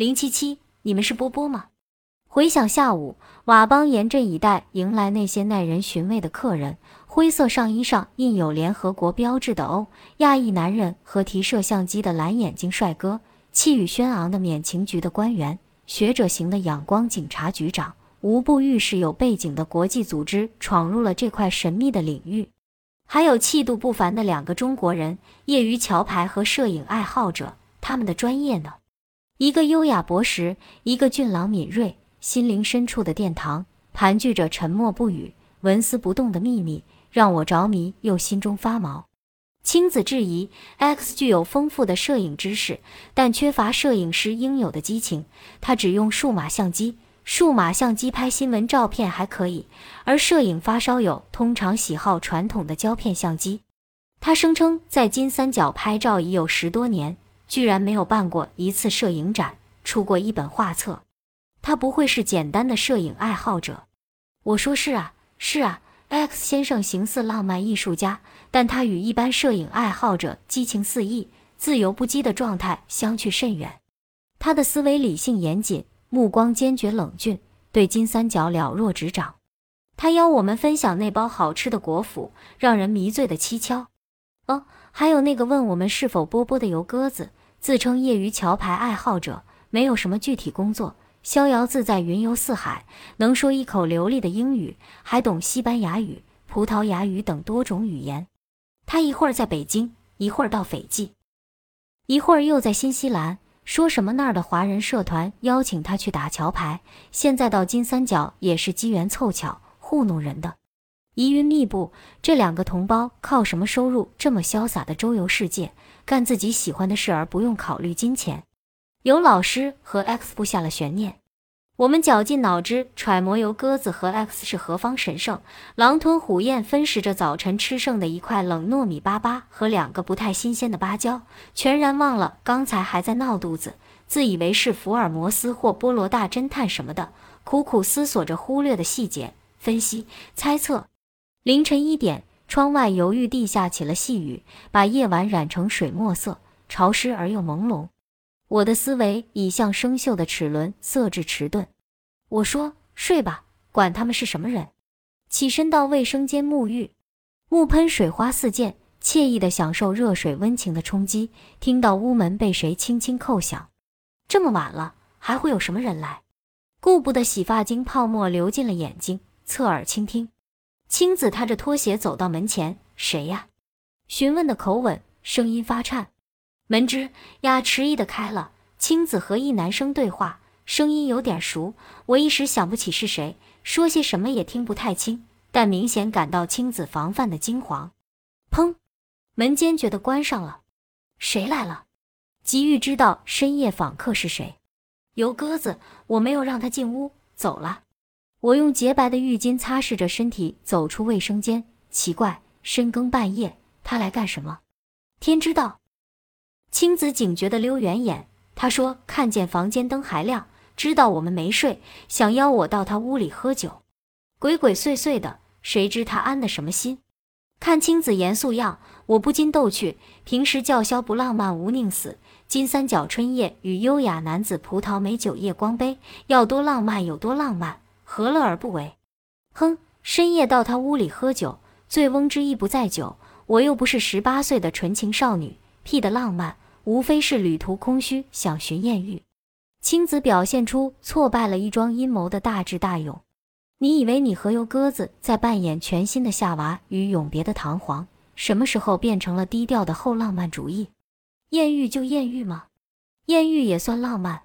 零七七，你们是波波吗？回想下午，瓦邦严阵以待，迎来那些耐人寻味的客人。灰色上衣上印有联合国标志的欧亚裔男人和提摄像机的蓝眼睛帅哥，气宇轩昂的缅情局的官员，学者型的仰光警察局长，无不预示有背景的国际组织闯入了这块神秘的领域。还有气度不凡的两个中国人，业余桥牌和摄影爱好者，他们的专业呢？一个优雅博识，一个俊朗敏锐。心灵深处的殿堂，盘踞着沉默不语、纹丝不动的秘密，让我着迷又心中发毛。青子质疑：X 具有丰富的摄影知识，但缺乏摄影师应有的激情。他只用数码相机，数码相机拍新闻照片还可以，而摄影发烧友通常喜好传统的胶片相机。他声称在金三角拍照已有十多年，居然没有办过一次摄影展，出过一本画册。他不会是简单的摄影爱好者，我说是啊，是啊。X 先生形似浪漫艺术家，但他与一般摄影爱好者激情四溢、自由不羁的状态相去甚远。他的思维理性严谨，目光坚决冷峻，对金三角了若指掌。他邀我们分享那包好吃的果脯，让人迷醉的蹊跷。哦，还有那个问我们是否波波的油鸽子，自称业余桥牌爱好者，没有什么具体工作。逍遥自在，云游四海，能说一口流利的英语，还懂西班牙语、葡萄牙语等多种语言。他一会儿在北京，一会儿到斐济，一会儿又在新西兰，说什么那儿的华人社团邀请他去打桥牌。现在到金三角也是机缘凑巧，糊弄人的。疑云密布，这两个同胞靠什么收入这么潇洒的周游世界，干自己喜欢的事而不用考虑金钱？有老师和 X 布下了悬念，我们绞尽脑汁揣摩由鸽子和 X 是何方神圣，狼吞虎咽分食着早晨吃剩的一块冷糯米粑粑和两个不太新鲜的芭蕉，全然忘了刚才还在闹肚子，自以为是福尔摩斯或波罗大侦探什么的，苦苦思索着忽略的细节，分析猜测。凌晨一点，窗外犹豫地下起了细雨，把夜晚染成水墨色，潮湿而又朦胧。我的思维已像生锈的齿轮，色质迟钝。我说：“睡吧，管他们是什么人。”起身到卫生间沐浴，木喷水花四溅，惬意地享受热水温情的冲击。听到屋门被谁轻轻叩响，这么晚了，还会有什么人来？顾不得洗发精泡沫流进了眼睛，侧耳倾听。青子踏着拖鞋走到门前：“谁呀？”询问的口吻，声音发颤。门吱呀迟疑的开了，青子和一男生对话，声音有点熟，我一时想不起是谁，说些什么也听不太清，但明显感到青子防范的惊惶。砰，门坚决的关上了。谁来了？急欲知道深夜访客是谁。油鸽子，我没有让他进屋，走了。我用洁白的浴巾擦拭着身体，走出卫生间。奇怪，深更半夜他来干什么？天知道。青子警觉地溜圆眼，他说：“看见房间灯还亮，知道我们没睡，想邀我到他屋里喝酒，鬼鬼祟祟的，谁知他安的什么心？”看青子严肃样，我不禁逗趣：“平时叫嚣不浪漫无宁死，金三角春夜与优雅男子葡萄美酒夜光杯，要多浪漫有多浪漫，何乐而不为？”哼，深夜到他屋里喝酒，醉翁之意不在酒，我又不是十八岁的纯情少女，屁的浪漫！无非是旅途空虚，想寻艳遇。青子表现出挫败了一桩阴谋的大智大勇。你以为你和油鸽子在扮演全新的夏娃与永别的唐璜，什么时候变成了低调的后浪漫主义？艳遇就艳遇吗？艳遇也算浪漫？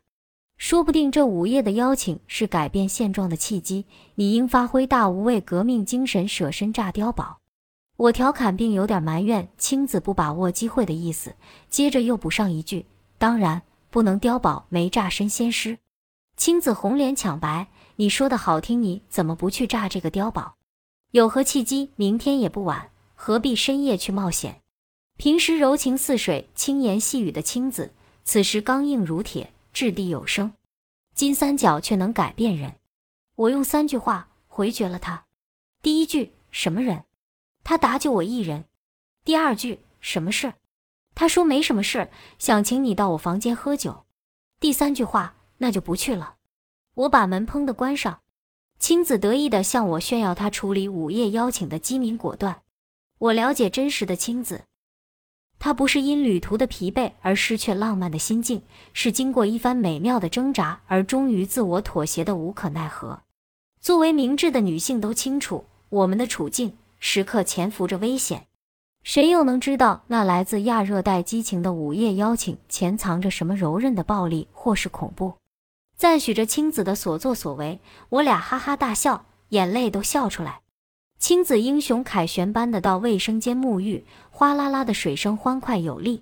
说不定这午夜的邀请是改变现状的契机。你应发挥大无畏革命精神，舍身炸碉堡。我调侃并有点埋怨青子不把握机会的意思，接着又补上一句：“当然不能碉堡没炸身先师。”青子红脸抢白：“你说的好听，你怎么不去炸这个碉堡？有何契机？明天也不晚，何必深夜去冒险？”平时柔情似水、轻言细语的青子，此时刚硬如铁，掷地有声。金三角却能改变人。我用三句话回绝了他：第一句，什么人？他答就我一人。第二句什么事？他说没什么事，想请你到我房间喝酒。第三句话那就不去了。我把门砰的关上。青子得意地向我炫耀他处理午夜邀请的机敏果断。我了解真实的青子，他不是因旅途的疲惫而失去浪漫的心境，是经过一番美妙的挣扎而终于自我妥协的无可奈何。作为明智的女性，都清楚我们的处境时刻潜伏着危险。谁又能知道那来自亚热带激情的午夜邀请潜藏着什么柔韧的暴力或是恐怖？赞许着青子的所作所为，我俩哈哈大笑，眼泪都笑出来。青子英雄凯旋般的到卫生间沐浴，哗啦啦的水声欢快有力。